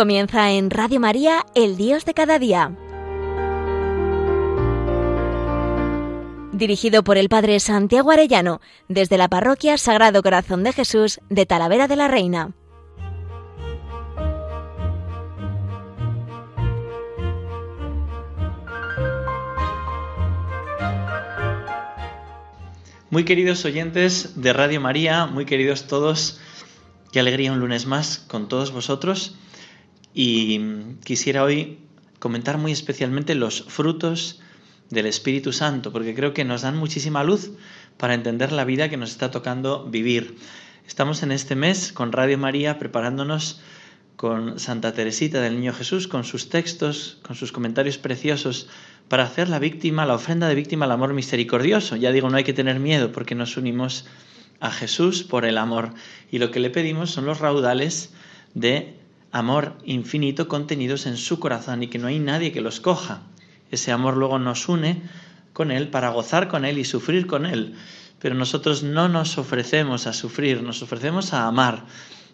Comienza en Radio María, El Dios de cada día. Dirigido por el Padre Santiago Arellano, desde la Parroquia Sagrado Corazón de Jesús de Talavera de la Reina. Muy queridos oyentes de Radio María, muy queridos todos, qué alegría un lunes más con todos vosotros. Y quisiera hoy comentar muy especialmente los frutos del Espíritu Santo, porque creo que nos dan muchísima luz para entender la vida que nos está tocando vivir. Estamos en este mes con Radio María preparándonos con Santa Teresita del Niño Jesús, con sus textos, con sus comentarios preciosos, para hacer la víctima, la ofrenda de víctima al amor misericordioso. Ya digo, no hay que tener miedo porque nos unimos a Jesús por el amor. Y lo que le pedimos son los raudales de amor infinito contenidos en su corazón y que no hay nadie que los coja. Ese amor luego nos une con Él para gozar con Él y sufrir con Él. Pero nosotros no nos ofrecemos a sufrir, nos ofrecemos a amar.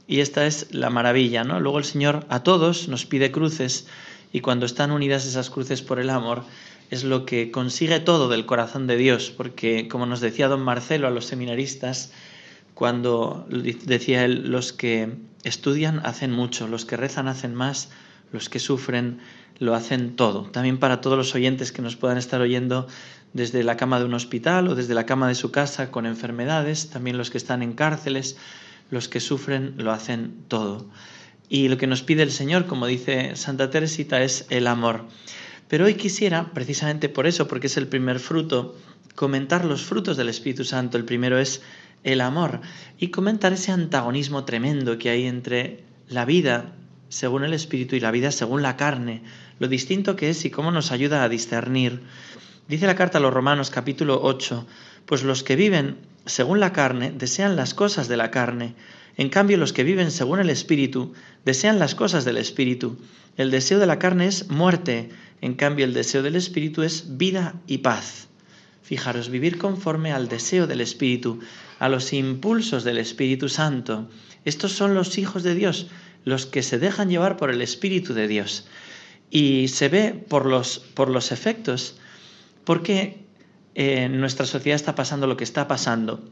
Y esta es la maravilla, ¿no? Luego el Señor a todos nos pide cruces y cuando están unidas esas cruces por el amor es lo que consigue todo del corazón de Dios, porque como nos decía don Marcelo a los seminaristas, cuando decía él, los que estudian hacen mucho, los que rezan hacen más, los que sufren lo hacen todo. También para todos los oyentes que nos puedan estar oyendo desde la cama de un hospital o desde la cama de su casa con enfermedades, también los que están en cárceles, los que sufren lo hacen todo. Y lo que nos pide el Señor, como dice Santa Teresita, es el amor. Pero hoy quisiera, precisamente por eso, porque es el primer fruto, comentar los frutos del Espíritu Santo. El primero es el amor y comentar ese antagonismo tremendo que hay entre la vida según el espíritu y la vida según la carne, lo distinto que es y cómo nos ayuda a discernir. Dice la carta a los Romanos capítulo 8, pues los que viven según la carne desean las cosas de la carne, en cambio los que viven según el espíritu desean las cosas del espíritu. El deseo de la carne es muerte, en cambio el deseo del espíritu es vida y paz. Fijaros, vivir conforme al deseo del Espíritu, a los impulsos del Espíritu Santo. Estos son los hijos de Dios, los que se dejan llevar por el Espíritu de Dios. Y se ve por los, por los efectos, porque en nuestra sociedad está pasando lo que está pasando.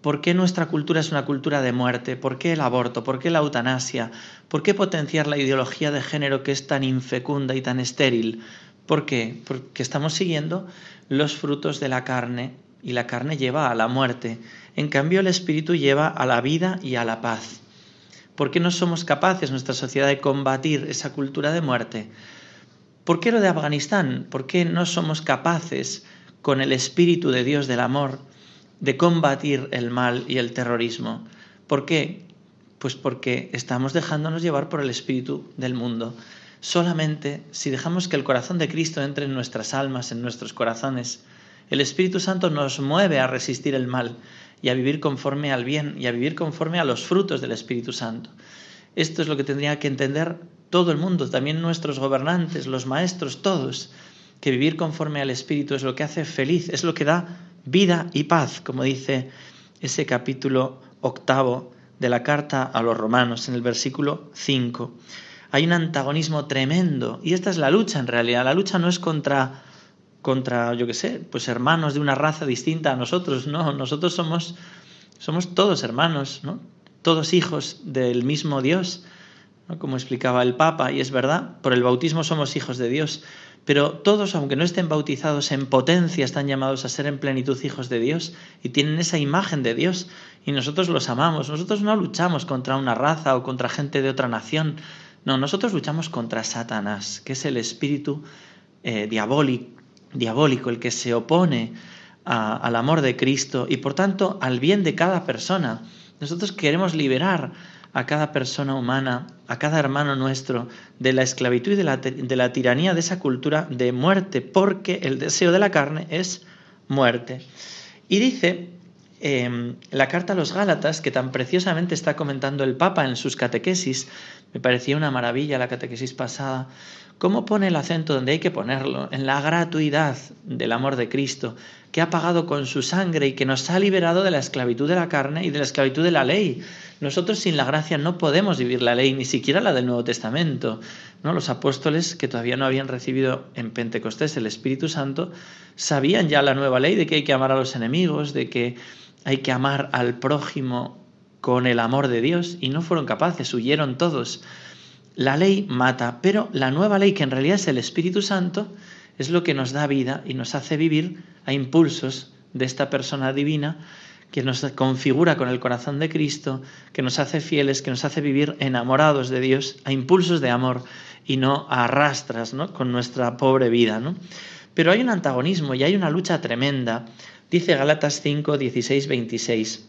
¿Por qué nuestra cultura es una cultura de muerte? ¿Por qué el aborto? ¿Por qué la eutanasia? ¿Por qué potenciar la ideología de género que es tan infecunda y tan estéril? ¿Por qué? Porque estamos siguiendo los frutos de la carne y la carne lleva a la muerte. En cambio, el espíritu lleva a la vida y a la paz. ¿Por qué no somos capaces, nuestra sociedad, de combatir esa cultura de muerte? ¿Por qué lo de Afganistán? ¿Por qué no somos capaces, con el espíritu de Dios del amor, de combatir el mal y el terrorismo? ¿Por qué? Pues porque estamos dejándonos llevar por el espíritu del mundo. Solamente si dejamos que el corazón de Cristo entre en nuestras almas, en nuestros corazones, el Espíritu Santo nos mueve a resistir el mal y a vivir conforme al bien y a vivir conforme a los frutos del Espíritu Santo. Esto es lo que tendría que entender todo el mundo, también nuestros gobernantes, los maestros, todos, que vivir conforme al Espíritu es lo que hace feliz, es lo que da vida y paz, como dice ese capítulo octavo de la carta a los romanos en el versículo 5 hay un antagonismo tremendo y esta es la lucha en realidad. La lucha no es contra, contra yo qué sé, pues hermanos de una raza distinta a nosotros, no, nosotros somos, somos todos hermanos, ¿no? todos hijos del mismo Dios, ¿no? como explicaba el Papa, y es verdad, por el bautismo somos hijos de Dios, pero todos, aunque no estén bautizados en potencia, están llamados a ser en plenitud hijos de Dios y tienen esa imagen de Dios y nosotros los amamos. Nosotros no luchamos contra una raza o contra gente de otra nación, no, nosotros luchamos contra Satanás, que es el espíritu eh, diabólico, el que se opone al amor de Cristo y por tanto al bien de cada persona. Nosotros queremos liberar a cada persona humana, a cada hermano nuestro, de la esclavitud y de la, de la tiranía de esa cultura de muerte, porque el deseo de la carne es muerte. Y dice Em, la carta a los Gálatas, que tan preciosamente está comentando el Papa en sus catequesis, Me parecía una maravilla la catequesis pasada. ¿Cómo pone el acento donde hay que ponerlo? En la gratuidad del amor de Cristo, que ha pagado con su sangre y que nos ha liberado de la esclavitud de la carne y de la esclavitud de la ley. Nosotros sin la gracia no podemos vivir la ley, ni siquiera la del Nuevo Testamento. ¿no? Los apóstoles que todavía no habían recibido en Pentecostés el Espíritu Santo sabían ya la nueva ley de que hay que amar a los enemigos, de que hay que amar al prójimo con el amor de Dios y no fueron capaces, huyeron todos. La ley mata, pero la nueva ley, que en realidad es el Espíritu Santo, es lo que nos da vida y nos hace vivir a impulsos de esta persona divina que nos configura con el corazón de Cristo, que nos hace fieles, que nos hace vivir enamorados de Dios, a impulsos de amor y no a arrastras ¿no? con nuestra pobre vida. ¿no? Pero hay un antagonismo y hay una lucha tremenda. Dice Galatas 5, 16, 26.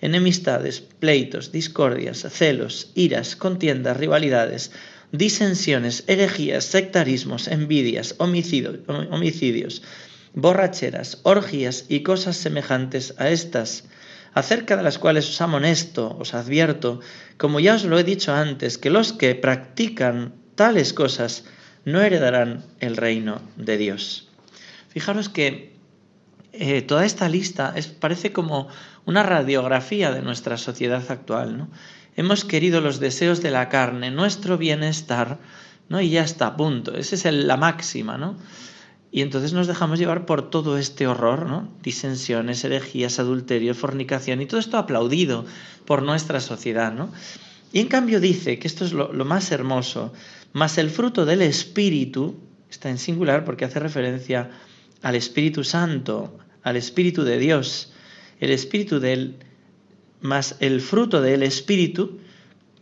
enemistades, pleitos, discordias, celos, iras, contiendas, rivalidades, disensiones, herejías, sectarismos, envidias, homicidios, borracheras, orgías y cosas semejantes a estas, acerca de las cuales os amonesto, os advierto, como ya os lo he dicho antes, que los que practican tales cosas no heredarán el reino de Dios. Fijaros que eh, toda esta lista parece como una radiografía de nuestra sociedad actual. ¿no? Hemos querido los deseos de la carne, nuestro bienestar, ¿no? y ya está, punto. Esa es la máxima. ¿no? Y entonces nos dejamos llevar por todo este horror, ¿no? disensiones, herejías, adulterio, fornicación, y todo esto aplaudido por nuestra sociedad. ¿no? Y en cambio dice que esto es lo, lo más hermoso, más el fruto del Espíritu, está en singular porque hace referencia al Espíritu Santo, al Espíritu de Dios, el Espíritu de Él, más el fruto del Espíritu,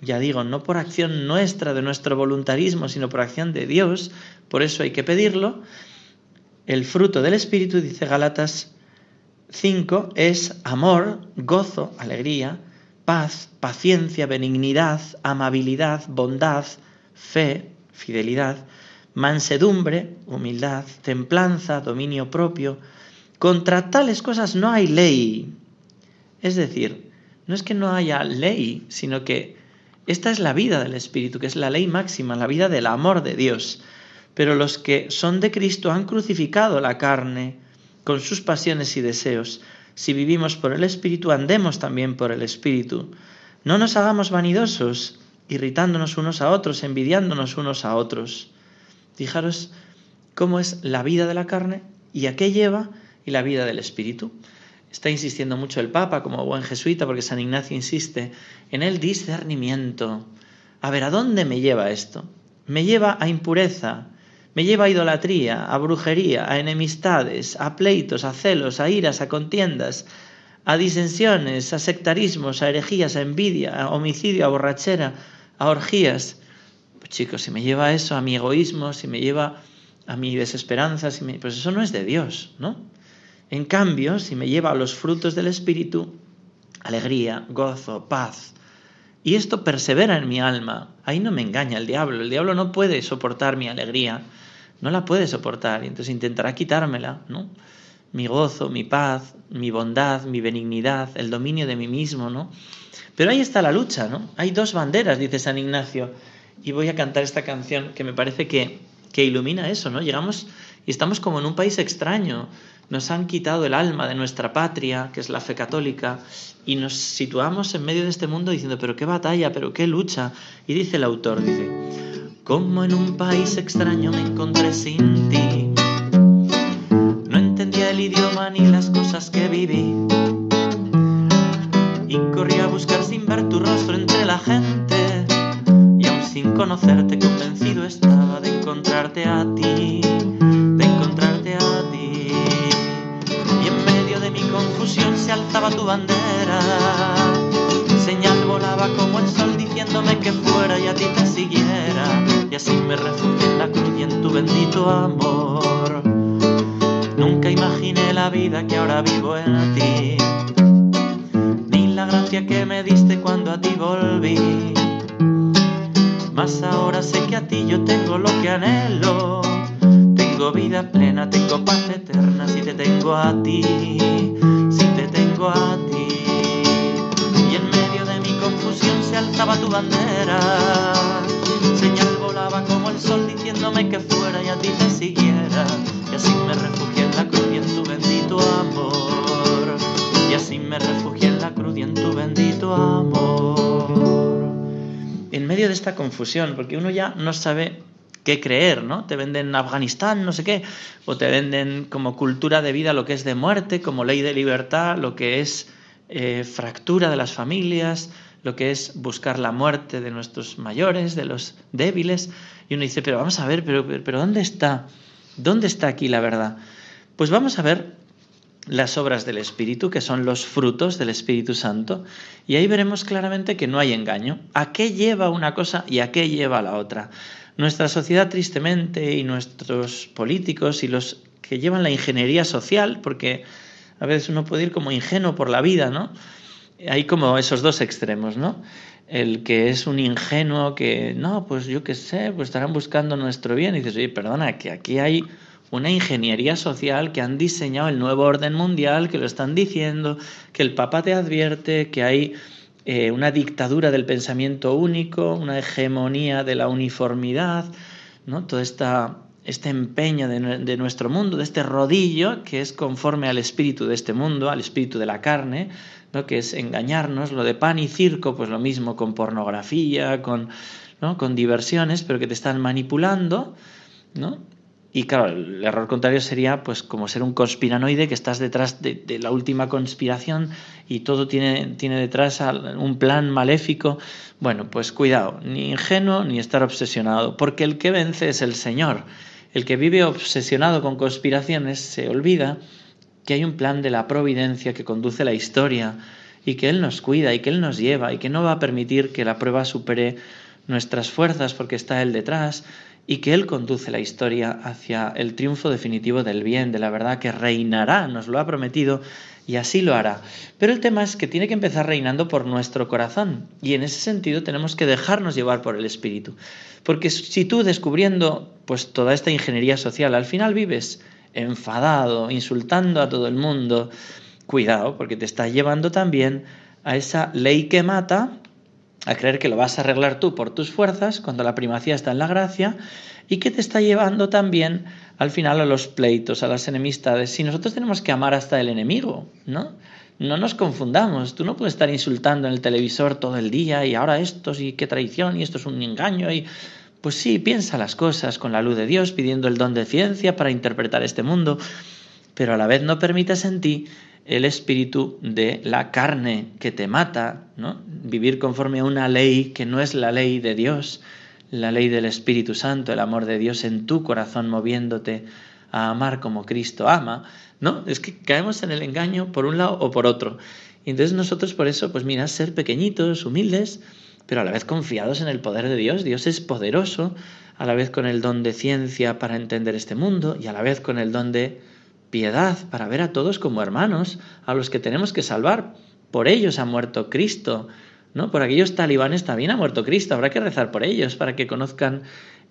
ya digo, no por acción nuestra, de nuestro voluntarismo, sino por acción de Dios, por eso hay que pedirlo, el fruto del Espíritu, dice Galatas 5, es amor, gozo, alegría, paz, paciencia, benignidad, amabilidad, bondad, fe, fidelidad, mansedumbre, humildad, templanza, dominio propio, contra tales cosas no hay ley. Es decir, no es que no haya ley, sino que esta es la vida del Espíritu, que es la ley máxima, la vida del amor de Dios. Pero los que son de Cristo han crucificado la carne con sus pasiones y deseos. Si vivimos por el Espíritu, andemos también por el Espíritu. No nos hagamos vanidosos, irritándonos unos a otros, envidiándonos unos a otros. Fijaros cómo es la vida de la carne y a qué lleva y la vida del Espíritu. Está insistiendo mucho el Papa como buen jesuita, porque San Ignacio insiste en el discernimiento. A ver, ¿a dónde me lleva esto? Me lleva a impureza, me lleva a idolatría, a brujería, a enemistades, a pleitos, a celos, a iras, a contiendas, a disensiones, a sectarismos, a herejías, a envidia, a homicidio, a borrachera, a orgías. Pues chicos, si me lleva a eso, a mi egoísmo, si me lleva a mi desesperanza, si pues eso no es de Dios, ¿no? En cambio, si me lleva a los frutos del Espíritu, alegría, gozo, paz, y esto persevera en mi alma, ahí no me engaña el diablo, el diablo no puede soportar mi alegría, no la puede soportar, y entonces intentará quitármela, ¿no? Mi gozo, mi paz, mi bondad, mi benignidad, el dominio de mí mismo, ¿no? Pero ahí está la lucha, ¿no? Hay dos banderas, dice San Ignacio, y voy a cantar esta canción que me parece que, que ilumina eso, ¿no? Llegamos y estamos como en un país extraño, nos han quitado el alma de nuestra patria, que es la fe católica, y nos situamos en medio de este mundo diciendo, pero qué batalla, pero qué lucha. Y dice el autor, dice, como en un país extraño me encontré sin ti, no entendía el idioma ni las cosas que viví, y corrí a buscar sin ver tu rostro entre la gente, y aún sin conocerte convencido estaba de encontrarte a ti. Se alzaba tu bandera. Señal volaba como el sol diciéndome que fuera y a ti te siguiera. y así me refugié en la cruz y en tu bendito amor. Nunca imaginé la vida que ahora vivo en ti, ni la gracia que me diste cuando a ti volví. Mas ahora sé que a ti yo tengo lo que anhelo. Tengo vida plena, tengo paz eterna si te tengo a ti, tengo a ti. Y en medio de mi confusión se alzaba tu bandera. Señal volaba como el sol diciéndome que fuera y a ti te siguiera. Y así me refugié en la cruz y en tu bendito amor. Y así me refugié en la cruz y en tu bendito amor. En medio de esta confusión, porque uno ya no sabe qué creer, ¿no? Te venden Afganistán, no sé qué, o te venden como cultura de vida lo que es de muerte, como ley de libertad, lo que es eh, fractura de las familias, lo que es buscar la muerte de nuestros mayores, de los débiles. Y uno dice, pero vamos a ver, pero, pero ¿dónde está? ¿Dónde está aquí la verdad? Pues vamos a ver las obras del Espíritu, que son los frutos del Espíritu Santo, y ahí veremos claramente que no hay engaño. ¿A qué lleva una cosa y a qué lleva la otra? Nuestra sociedad, tristemente, y nuestros políticos y los que llevan la ingeniería social, porque a veces uno puede ir como ingenuo por la vida, ¿no? Hay como esos dos extremos, ¿no? El que es un ingenuo que, no, pues yo qué sé, pues estarán buscando nuestro bien. Y dices, oye, perdona, que aquí hay una ingeniería social que han diseñado el nuevo orden mundial, que lo están diciendo, que el Papa te advierte, que hay eh, una dictadura del pensamiento único, una hegemonía de la uniformidad, ¿no? todo esta, este empeño de, de, nuestro mundo, de este rodillo que es conforme al espíritu de este mundo, al espíritu de la carne, ¿no? que es engañarnos, lo de pan y circo, pues lo mismo con pornografía, con, ¿no? con diversiones, pero que te están manipulando, ¿no? Y claro, el error contrario sería pues como ser un conspiranoide que estás detrás de, la última conspiración y todo tiene, tiene detrás un plan maléfico. Bueno, pues cuidado, ni ingenuo ni estar obsesionado, porque el que vence es el Señor. El que vive obsesionado con conspiraciones se olvida que hay un plan de la providencia que conduce la historia y que Él nos cuida y que Él nos lleva y que no va a permitir que la prueba supere nuestras fuerzas porque está Él detrás y que Él conduce la historia hacia el triunfo definitivo del bien, de la verdad que reinará, nos lo ha prometido y así lo hará. Pero el tema es que tiene que empezar reinando por nuestro corazón y en ese sentido tenemos que dejarnos llevar por el Espíritu. Porque si tú descubriendo pues toda esta ingeniería social al final vives enfadado, insultando a todo el mundo, cuidado, porque te está llevando también a esa ley que mata a creer que lo vas a arreglar tú por tus fuerzas, cuando la primacía está en la gracia, y que te está llevando también al final a los pleitos, a las enemistades. Si nosotros tenemos que amar hasta el enemigo, ¿no? No nos confundamos, tú no puedes estar insultando en el televisor todo el día y ahora esto y qué traición y esto es un engaño y pues sí, piensa las cosas con la luz de Dios, pidiendo el don de ciencia para interpretar este mundo, pero a la vez no permitas en ti el espíritu de la carne que te mata, ¿no? Vivir conforme a una ley que no es la ley de Dios, la ley del Espíritu Santo, el amor de Dios en tu corazón moviéndote a amar como Cristo ama, ¿no? Es que caemos en el engaño por un lado o por otro. Y entonces nosotros por eso, pues mira, ser pequeñitos, humildes, pero a la vez confiados en el poder de Dios. Dios es poderoso, a la vez con el don de ciencia para entender este mundo y a la vez con el don de piedad para ver a todos como hermanos, a los que tenemos que salvar. Por ellos ha muerto Cristo, ¿no? Por aquellos talibanes también ha muerto Cristo, habrá que rezar por ellos para que conozcan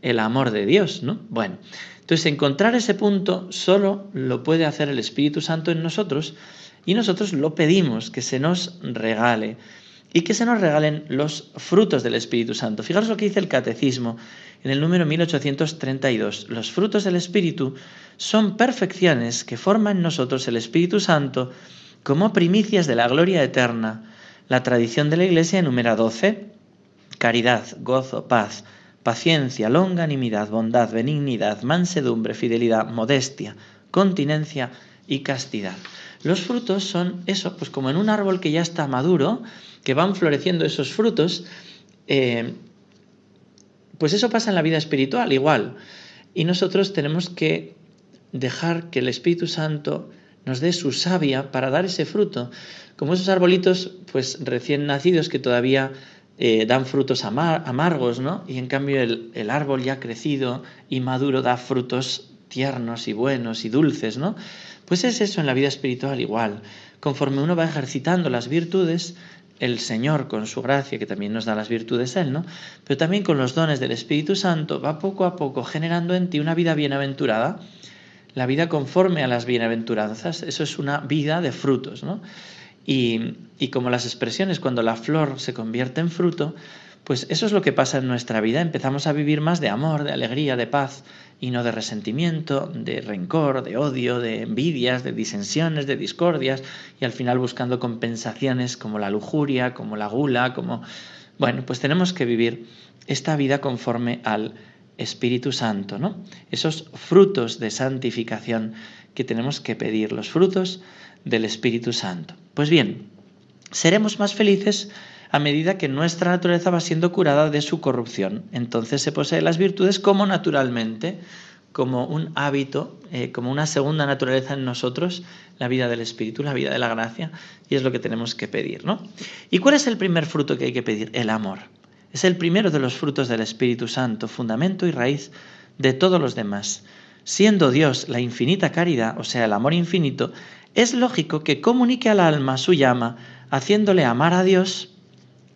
el amor de Dios, ¿no? Bueno, entonces encontrar ese punto solo lo puede hacer el Espíritu Santo en nosotros y nosotros lo pedimos que se nos regale y que se nos regalen los frutos del Espíritu Santo. Fijaros lo que dice el Catecismo en el número 1832. Los frutos del Espíritu son perfecciones que forman en nosotros el Espíritu Santo como primicias de la gloria eterna. La tradición de la Iglesia enumera 12. Caridad, gozo, paz, paciencia, longanimidad, bondad, benignidad, mansedumbre, fidelidad, modestia, continencia y castidad. Los frutos son eso, pues como en un árbol que ya está maduro, que van floreciendo esos frutos, eh, pues eso pasa en la vida espiritual igual. Y nosotros tenemos que dejar que el Espíritu Santo nos dé su savia para dar ese fruto, como esos arbolitos pues recién nacidos que todavía eh, dan frutos amargos, ¿no? Y en cambio el, el, árbol ya crecido y maduro da frutos tiernos y buenos y dulces, ¿no? Pues es eso en la vida espiritual igual. Conforme uno va ejercitando las virtudes, el Señor con su gracia, que también nos da las virtudes Él, ¿no? Pero también con los dones del Espíritu Santo va poco a poco generando en ti una vida bienaventurada, la vida conforme a las bienaventuranzas, eso es una vida de frutos, ¿no? Y, y como las expresiones, cuando la flor se convierte en fruto, pues eso es lo que pasa en nuestra vida. Empezamos a vivir más de amor, de alegría, de paz y no de resentimiento, de rencor, de odio, de envidias, de disensiones, de discordias y al final buscando compensaciones como la lujuria, como la gula, como... Bueno, pues tenemos que vivir esta vida conforme al Espíritu Santo, ¿no? Esos frutos de santificación que tenemos que pedir, los frutos del Espíritu Santo. Pues bien, seremos más felices a medida que nuestra naturaleza va siendo curada de su corrupción. Entonces se posee las virtudes como naturalmente, como un hábito, eh, como una segunda naturaleza en nosotros, la vida del Espíritu, la vida de la gracia, y es lo que tenemos que pedir. ¿no? ¿Y cuál es el primer fruto que hay que pedir? El amor. Es el primero de los frutos del Espíritu Santo, fundamento y raíz de todos los demás. Siendo Dios la infinita caridad, o sea, el amor infinito, es lógico que comunique al alma su llama, haciéndole amar a Dios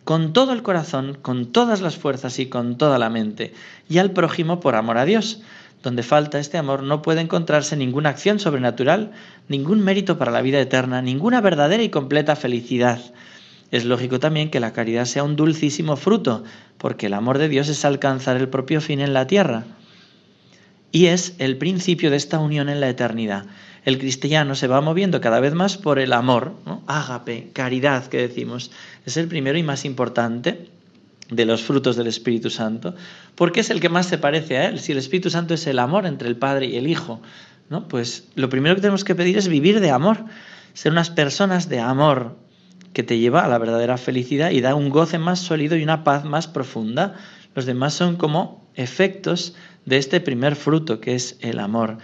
con todo el corazón, con todas las fuerzas y con toda la mente, y al prójimo por amor a Dios. Donde falta este amor no puede encontrarse ninguna acción sobrenatural, ningún mérito para la vida eterna, ninguna verdadera y completa felicidad. Es lógico también que la caridad sea un dulcísimo fruto, porque el amor de Dios es alcanzar el propio fin en la tierra. Y es el principio de esta unión en la eternidad el cristiano se va moviendo cada vez más por el amor, ágape, caridad que decimos. Es el primero y más importante de los frutos del Espíritu Santo, porque es el que más se parece a Él. Si el Espíritu Santo es el amor entre el Padre y el Hijo, ¿no? pues lo primero que tenemos que pedir es vivir de amor, ser unas personas de amor que te lleva a la verdadera felicidad y da un goce más sólido y una paz más profunda. Los demás son como efectos de este primer fruto que es el amor.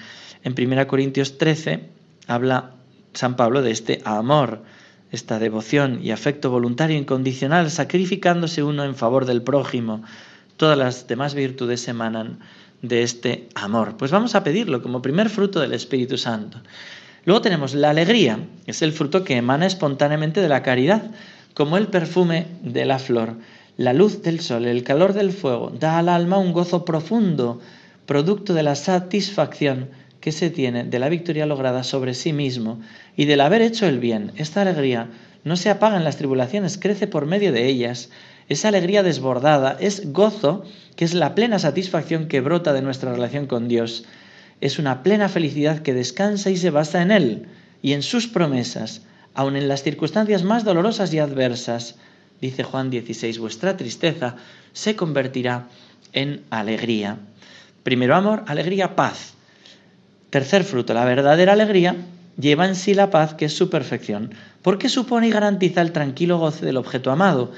En 1 Corintios 13 habla San Pablo de este amor, esta devoción y afecto voluntario incondicional, sacrificándose uno en favor del prójimo. Todas las demás virtudes emanan de este amor. Pues vamos a pedirlo como primer fruto del Espíritu Santo. Luego tenemos la alegría, es el fruto que emana espontáneamente de la caridad, como el perfume de la flor. La luz del sol, el calor del fuego, da al alma un gozo profundo, producto de la satisfacción que se tiene de la victoria lograda sobre sí mismo y del haber hecho el bien. Esta alegría no se apaga en las tribulaciones, crece por medio de ellas. Esa alegría desbordada es gozo, que es la plena satisfacción que brota de nuestra relación con Dios. Es una plena felicidad que descansa y se basa en Él y en sus promesas, aun en las circunstancias más dolorosas y adversas. Dice Juan 16, vuestra tristeza se convertirá en alegría. Primero amor, alegría, paz. Tercer fruto, la verdadera alegría lleva en sí la paz, que es su perfección, porque supone y garantiza el tranquilo goce del objeto amado.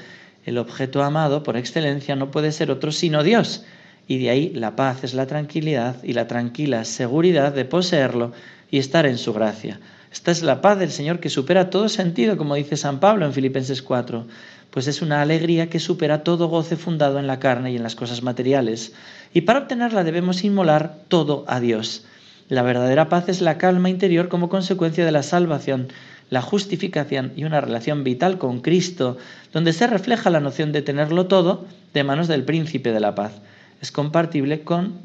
El objeto amado, por excelencia, no puede ser otro sino Dios, y de ahí la paz es la tranquilidad y la tranquila seguridad de poseerlo y estar en su gracia. Esta es la paz del Señor que supera todo sentido, como dice San Pablo en Filipenses 4, pues es una alegría que supera todo goce fundado en la carne y en las cosas materiales, y para obtenerla debemos inmolar todo a Dios. La verdadera paz es la calma interior como consecuencia de la salvación, la justificación y una relación vital con Cristo, donde se refleja la noción de tenerlo todo de manos del príncipe de la paz. Es compatible con,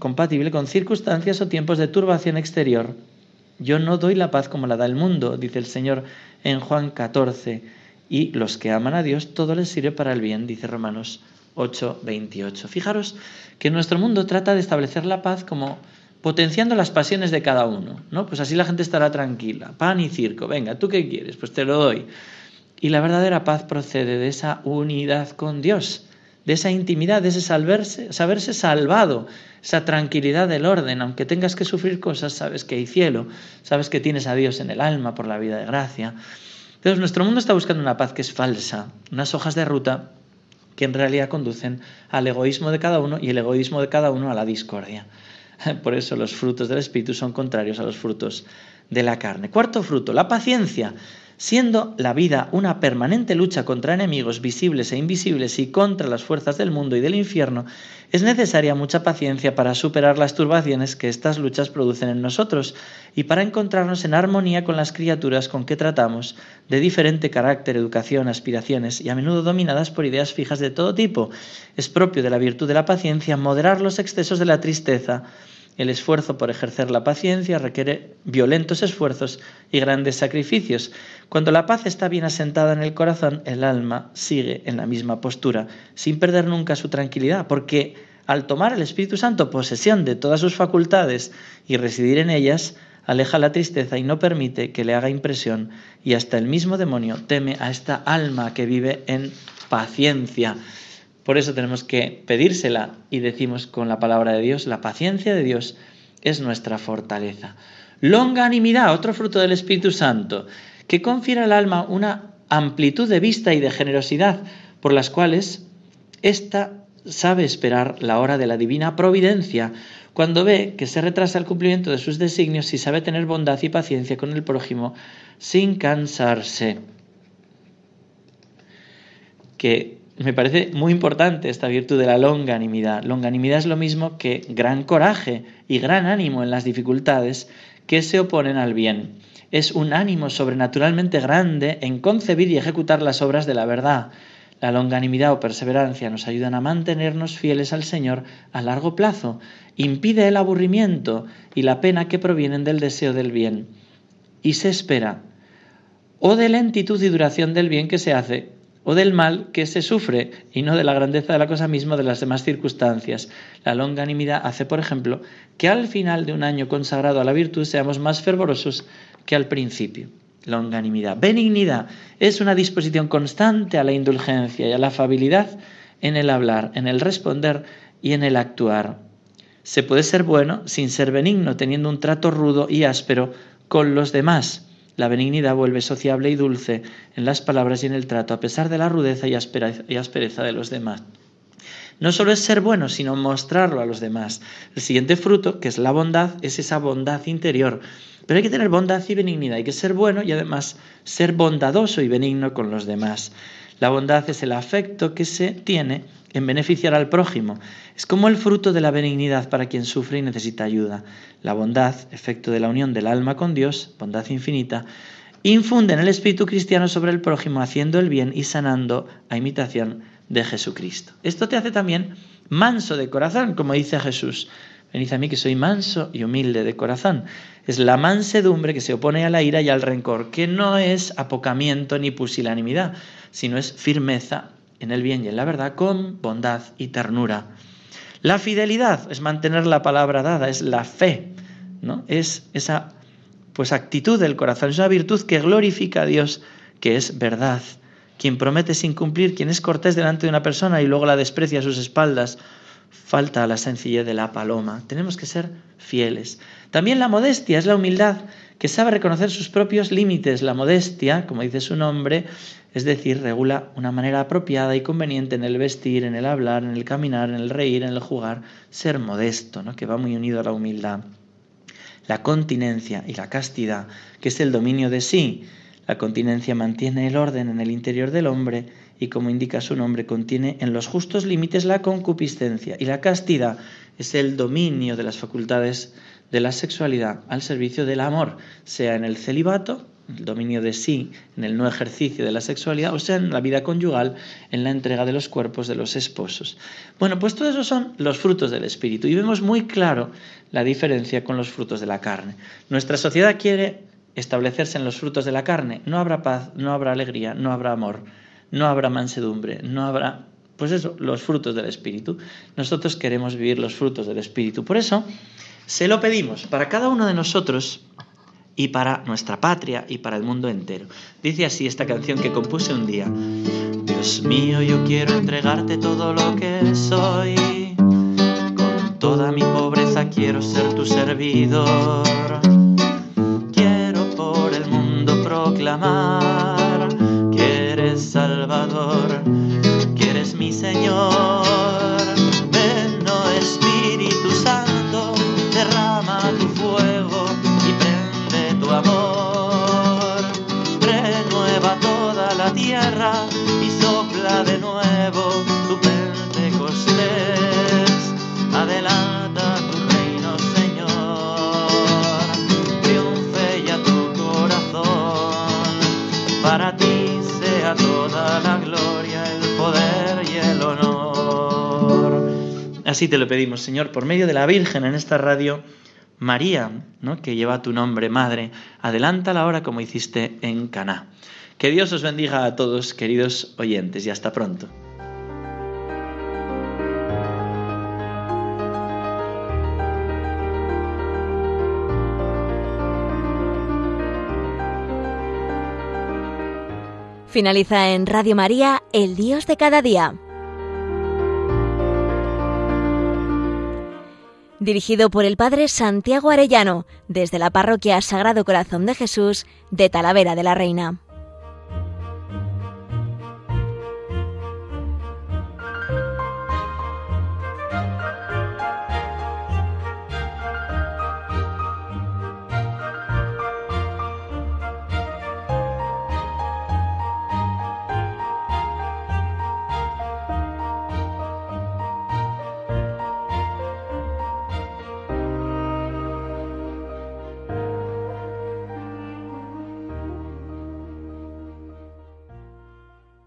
circunstancias o tiempos de turbación exterior. Yo no doy la paz como la da el mundo, dice el Señor en Juan 14, y los que aman a Dios todo les sirve para el bien, dice Romanos 8, 28. Fijaros que nuestro mundo trata de establecer la paz como potenciando las pasiones de cada uno, ¿no? Pues así la gente estará tranquila. Pan y circo, venga, ¿tú qué quieres? Pues te lo doy. Y la verdadera paz procede de esa unidad con Dios, de esa intimidad, de ese saberse, saberse salvado, esa tranquilidad del orden, aunque tengas que sufrir cosas, sabes que hay cielo, sabes que tienes a Dios en el alma por la vida de gracia. Entonces nuestro mundo está buscando una paz que es falsa, unas hojas de ruta que en realidad conducen al egoísmo de cada uno y el egoísmo de cada uno a la discordia. Por eso los frutos del Espíritu son contrarios a los frutos de la carne. Cuarto fruto, la paciencia. Siendo la vida una permanente lucha contra enemigos visibles e invisibles y contra las fuerzas del mundo y del infierno, es necesaria mucha paciencia para superar las turbaciones que estas luchas producen en nosotros y para encontrarnos en armonía con las criaturas con que tratamos, de diferente carácter, educación, aspiraciones y a menudo dominadas por ideas fijas de todo tipo. Es propio de la virtud de la paciencia moderar los excesos de la tristeza, el esfuerzo por ejercer la paciencia requiere violentos esfuerzos y grandes sacrificios. Cuando la paz está bien asentada en el corazón, el alma sigue en la misma postura, sin perder nunca su tranquilidad, porque al tomar el Espíritu Santo posesión de todas sus facultades y residir en ellas, aleja la tristeza y no permite que le haga impresión, y hasta el mismo demonio teme a esta alma que vive en paciencia. Por eso tenemos que pedírsela y decimos con la palabra de Dios, la paciencia de Dios es nuestra fortaleza. Longanimidad, otro fruto del Espíritu Santo, que confiere al alma una amplitud de vista y de generosidad por las cuales ésta sabe esperar la hora de la divina providencia, cuando ve que se retrasa el cumplimiento de sus designios y sabe tener bondad y paciencia con el prójimo sin cansarse. Que me parece muy importante esta virtud de la longanimidad. Longanimidad es lo mismo que gran coraje y gran ánimo en las dificultades que se oponen al bien. Es un ánimo sobrenaturalmente grande en concebir y ejecutar las obras de la verdad. La longanimidad o perseverancia nos ayudan a mantenernos fieles al Señor a largo plazo, impide el aburrimiento y la pena que provienen del deseo del bien. Y se espera, o de lentitud y duración del bien que se hace, o del mal que se sufre y no de la grandeza de la cosa misma de las demás circunstancias. La longanimidad hace, por ejemplo, que al final de un año consagrado a la virtud seamos más fervorosos que al principio. Longanimidad. Benignidad es una disposición constante a la indulgencia y a la afabilidad en el hablar, en el responder y en el actuar. Se puede ser bueno sin ser benigno, teniendo un trato rudo y áspero con los demás. La benignidad vuelve sociable y dulce en las palabras y en el trato, a pesar de la rudeza y aspereza de los demás. No solo es ser bueno, sino mostrarlo a los demás. El siguiente fruto, que es la bondad, es esa bondad interior. Pero hay que tener bondad y benignidad, hay que ser bueno y además ser bondadoso y benigno con los demás. La bondad es el afecto que se tiene en beneficiar al prójimo. Es como el fruto de la benignidad para quien sufre y necesita ayuda. La bondad, efecto de la unión del alma con Dios, bondad infinita, infunde en el espíritu cristiano sobre el prójimo haciendo el bien y sanando a imitación de Jesucristo. Esto te hace también manso de corazón, como dice Jesús. Venid a mí que soy manso y humilde de corazón. Es la mansedumbre que se opone a la ira y al rencor, que no es apocamiento ni pusilanimidad, sino es firmeza en el bien y en la verdad con bondad y ternura. La fidelidad es mantener la palabra dada, es la fe, ¿no? Es esa pues actitud del corazón, es una virtud que glorifica a Dios, que es verdad. Quien promete sin cumplir, quien es cortés delante de una persona y luego la desprecia a sus espaldas, falta la sencillez de la paloma. Tenemos que ser fieles. También la modestia es la humildad que sabe reconocer sus propios límites. La modestia, como dice su nombre, es decir, regula una manera apropiada y conveniente en el vestir, en el hablar, en el caminar, en el reír, en el jugar, ser modesto, ¿no? que va muy unido a la humildad. La continencia y la castidad, que es el dominio de sí. La continencia mantiene el orden en el interior del hombre y como indica su nombre, contiene en los justos límites la concupiscencia. Y la castidad es el dominio de las facultades de la sexualidad al servicio del amor, sea en el celibato el dominio de sí en el no ejercicio de la sexualidad, o sea, en la vida conyugal, en la entrega de los cuerpos de los esposos. Bueno, pues todo eso son los frutos del Espíritu y vemos muy claro la diferencia con los frutos de la carne. Nuestra sociedad quiere establecerse en los frutos de la carne. No habrá paz, no habrá alegría, no habrá amor, no habrá mansedumbre, no habrá, pues eso, los frutos del Espíritu. Nosotros queremos vivir los frutos del Espíritu. Por eso, se lo pedimos para cada uno de nosotros y para nuestra patria y para el mundo entero. Dice así esta canción que compuse un día. Dios mío, yo quiero entregarte todo lo que soy. Con toda mi pobreza quiero ser tu servidor. Quiero por el mundo proclamar que eres Salvador, que eres mi Señor. Y sopla de nuevo tu Pentecostés. Adelanta tu reino, Señor, triunfe ya tu corazón. Para ti sea toda la gloria, el poder y el honor. Así te lo pedimos, Señor, por medio de la Virgen en esta radio María, ¿no? que lleva tu nombre, Madre, adelántala ahora como hiciste en Caná. Que Dios os bendiga a todos, queridos oyentes, y hasta pronto. Finaliza en Radio María, El Dios de cada día. dirigido por el Padre Santiago Arellano, desde la Parroquia Sagrado Corazón de Jesús de Talavera de la Reina.